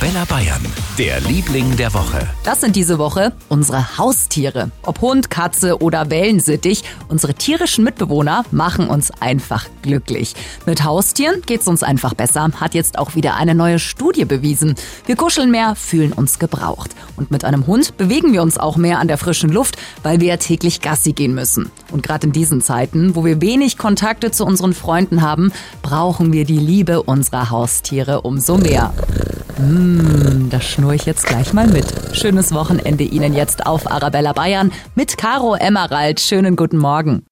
Arabella Bayern, der Liebling der Woche. Das sind diese Woche unsere Haustiere. Ob Hund, Katze oder Wellensittich, unsere tierischen Mitbewohner machen uns einfach glücklich. Mit Haustieren geht's uns einfach besser, hat jetzt auch wieder eine neue Studie bewiesen. Wir kuscheln mehr, fühlen uns gebraucht. Und mit einem Hund bewegen wir uns auch mehr an der frischen Luft, weil wir ja täglich Gassi gehen müssen. Und gerade in diesen Zeiten, wo wir wenig Kontakte zu unseren Freunden haben, brauchen wir die Liebe unserer Haustiere umso mehr. Mmh, da schnur ich jetzt gleich mal mit. Schönes Wochenende Ihnen jetzt auf Arabella Bayern mit Caro Emerald. Schönen guten Morgen.